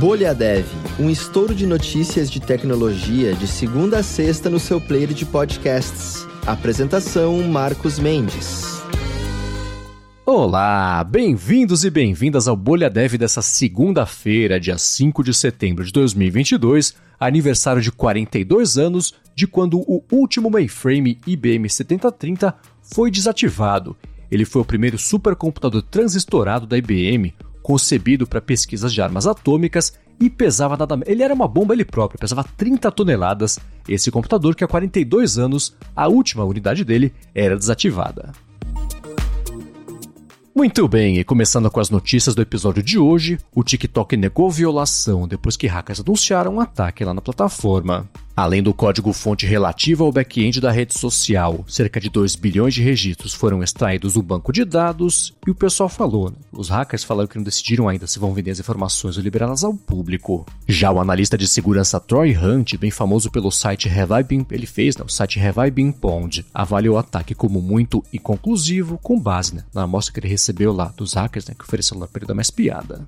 Bolha Dev, um estouro de notícias de tecnologia de segunda a sexta no seu player de podcasts. Apresentação Marcos Mendes. Olá, bem-vindos e bem-vindas ao Bolha Dev dessa segunda-feira, dia 5 de setembro de 2022, aniversário de 42 anos de quando o último mainframe IBM 7030 foi desativado. Ele foi o primeiro supercomputador transistorado da IBM, concebido para pesquisas de armas atômicas e pesava nada Ele era uma bomba ele próprio, pesava 30 toneladas. Esse computador que há 42 anos, a última unidade dele era desativada. Muito bem, e começando com as notícias do episódio de hoje, o TikTok negou violação depois que hackers anunciaram um ataque lá na plataforma. Além do código-fonte relativo ao back-end da rede social, cerca de 2 bilhões de registros foram extraídos do banco de dados e o pessoal falou, né? os hackers falaram que não decidiram ainda se vão vender as informações ou liberá-las ao público. Já o analista de segurança Troy Hunt, bem famoso pelo site Have I Been, ele fez, né, o site Have I avaliou o ataque como muito inconclusivo com base né, na amostra que ele recebeu lá dos hackers né, que ofereceram para ele dar uma espiada.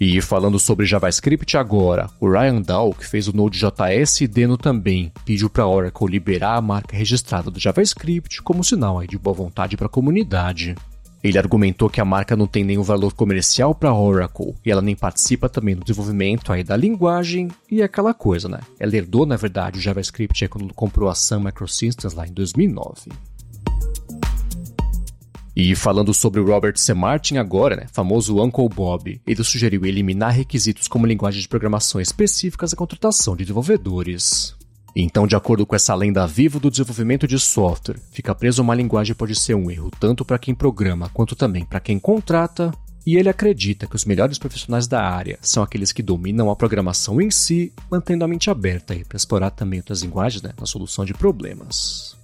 E falando sobre JavaScript agora, o Ryan Dahl, que fez o Node.js e Deno também, pediu para a Oracle liberar a marca registrada do JavaScript como sinal de boa vontade para a comunidade. Ele argumentou que a marca não tem nenhum valor comercial para a Oracle e ela nem participa também do desenvolvimento aí da linguagem e aquela coisa, né? Ela herdou, na verdade, o JavaScript quando comprou a Sun Microsystems lá em 2009. E falando sobre o Robert C. Martin agora, né, famoso Uncle Bob, ele sugeriu eliminar requisitos como linguagem de programação específicas à contratação de desenvolvedores. Então, de acordo com essa lenda viva do desenvolvimento de software, ficar preso a uma linguagem pode ser um erro tanto para quem programa quanto também para quem contrata, e ele acredita que os melhores profissionais da área são aqueles que dominam a programação em si, mantendo a mente aberta para explorar também outras linguagens né, na solução de problemas.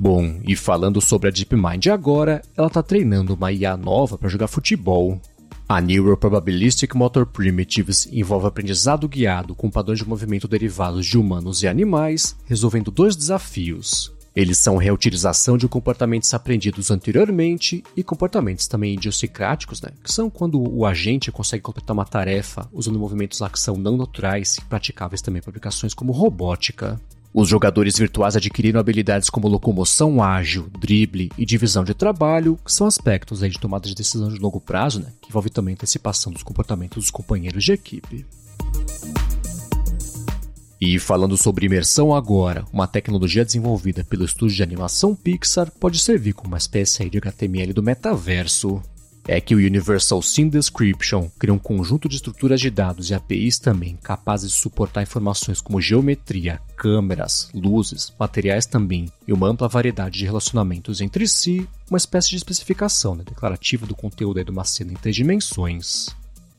Bom, e falando sobre a DeepMind agora, ela está treinando uma IA nova para jogar futebol. A Neural Probabilistic Motor Primitives envolve aprendizado guiado com padrões de movimento derivados de humanos e animais, resolvendo dois desafios. Eles são reutilização de comportamentos aprendidos anteriormente e comportamentos também idiosincráticos, né? que são quando o agente consegue completar uma tarefa usando movimentos lá que são não naturais e praticáveis também para aplicações como robótica. Os jogadores virtuais adquiriram habilidades como locomoção ágil, drible e divisão de trabalho, que são aspectos de tomada de decisão de longo prazo, né, que envolve também a antecipação dos comportamentos dos companheiros de equipe. E falando sobre imersão agora, uma tecnologia desenvolvida pelo estúdio de animação Pixar pode servir como uma espécie de HTML do metaverso é que o Universal Scene Description cria um conjunto de estruturas de dados e APIs também capazes de suportar informações como geometria, câmeras, luzes, materiais também e uma ampla variedade de relacionamentos entre si, uma espécie de especificação né, declarativa do conteúdo de uma cena em três dimensões.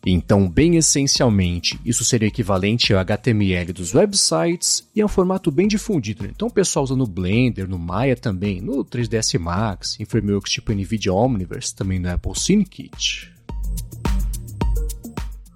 Então, bem essencialmente, isso seria equivalente ao HTML dos websites e é um formato bem difundido. Né? Então, o pessoal usa no Blender, no Maya também, no 3ds Max, em frameworks tipo NVIDIA Omniverse, também no Apple Kit.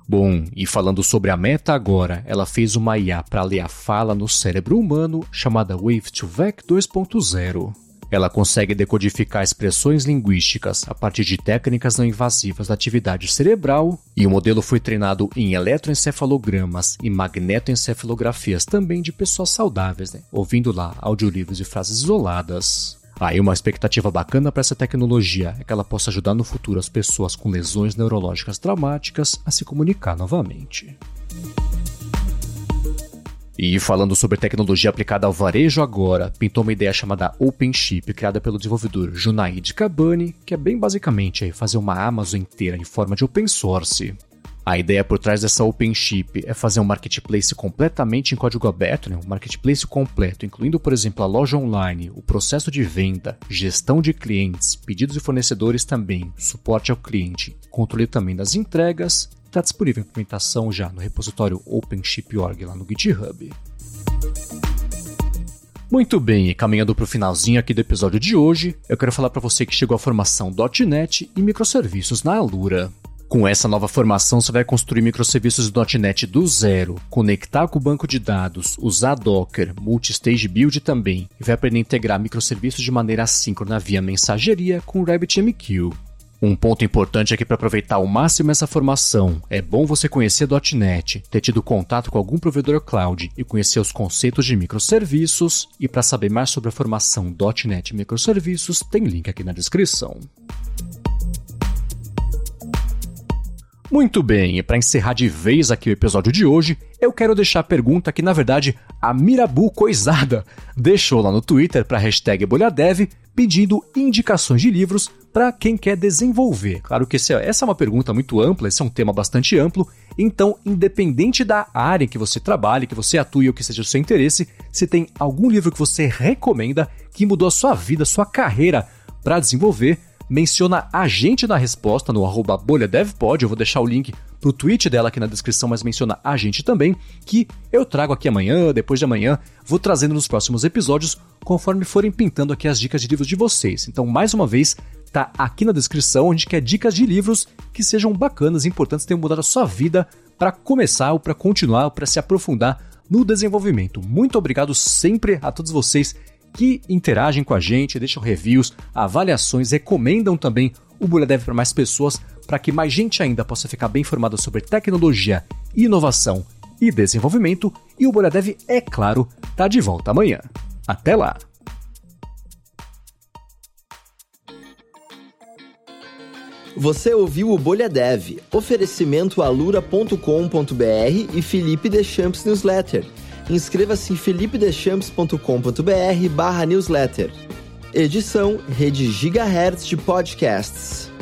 Bom, e falando sobre a meta agora, ela fez uma IA para ler a fala no cérebro humano chamada Wave2Vec 2.0. Ela consegue decodificar expressões linguísticas a partir de técnicas não invasivas da atividade cerebral, e o modelo foi treinado em eletroencefalogramas e magnetoencefalografias também de pessoas saudáveis, né? ouvindo lá audiolivros e frases isoladas. Aí uma expectativa bacana para essa tecnologia é que ela possa ajudar no futuro as pessoas com lesões neurológicas traumáticas a se comunicar novamente. E falando sobre tecnologia aplicada ao varejo agora, pintou uma ideia chamada OpenShip, criada pelo desenvolvedor Junaid Kabani, que é bem basicamente fazer uma Amazon inteira em forma de open source. A ideia por trás dessa OpenShip é fazer um marketplace completamente em código aberto, né? um marketplace completo, incluindo, por exemplo, a loja online, o processo de venda, gestão de clientes, pedidos de fornecedores também, suporte ao cliente, controle também das entregas está disponível a implementação já no repositório OpenShip.org lá no GitHub. Muito bem, e caminhando para o finalzinho aqui do episódio de hoje, eu quero falar para você que chegou à formação .NET e microserviços na Alura. Com essa nova formação, você vai construir microserviços .NET do zero, conectar com o banco de dados, usar Docker, Multistage Build também, e vai aprender a integrar microserviços de maneira assíncrona via mensageria com RabbitMQ. Um ponto importante que para aproveitar ao máximo essa formação, é bom você conhecer .NET, ter tido contato com algum provedor cloud e conhecer os conceitos de microserviços. E para saber mais sobre a formação .NET microserviços, tem link aqui na descrição. Muito bem, e para encerrar de vez aqui o episódio de hoje, eu quero deixar a pergunta que, na verdade, a Mirabu Coisada deixou lá no Twitter para a hashtag BolhaDev, pedindo indicações de livros para quem quer desenvolver. Claro que é, essa é uma pergunta muito ampla, esse é um tema bastante amplo, então, independente da área em que você trabalhe, que você atue ou que seja o seu interesse, se tem algum livro que você recomenda que mudou a sua vida, a sua carreira para desenvolver, menciona a gente na resposta no arroba bolhadevpod, eu vou deixar o link pro tweet dela aqui na descrição, mas menciona a gente também, que eu trago aqui amanhã, depois de amanhã, vou trazendo nos próximos episódios, conforme forem pintando aqui as dicas de livros de vocês. Então, mais uma vez, tá aqui na descrição, onde quer dicas de livros que sejam bacanas, importantes, tenham mudado a sua vida para começar ou para continuar ou para se aprofundar no desenvolvimento. Muito obrigado sempre a todos vocês que interagem com a gente, deixam reviews, avaliações, recomendam também o Bolha Dev para mais pessoas, para que mais gente ainda possa ficar bem informada sobre tecnologia, inovação e desenvolvimento. E o Bolha Dev, é claro, tá de volta amanhã. Até lá! Você ouviu o Bolha Dev, oferecimento alura.com.br e Felipe Deschamps Newsletter inscreva-se em felipedeschamps.com.br barra newsletter. Edição Rede Gigahertz de Podcasts.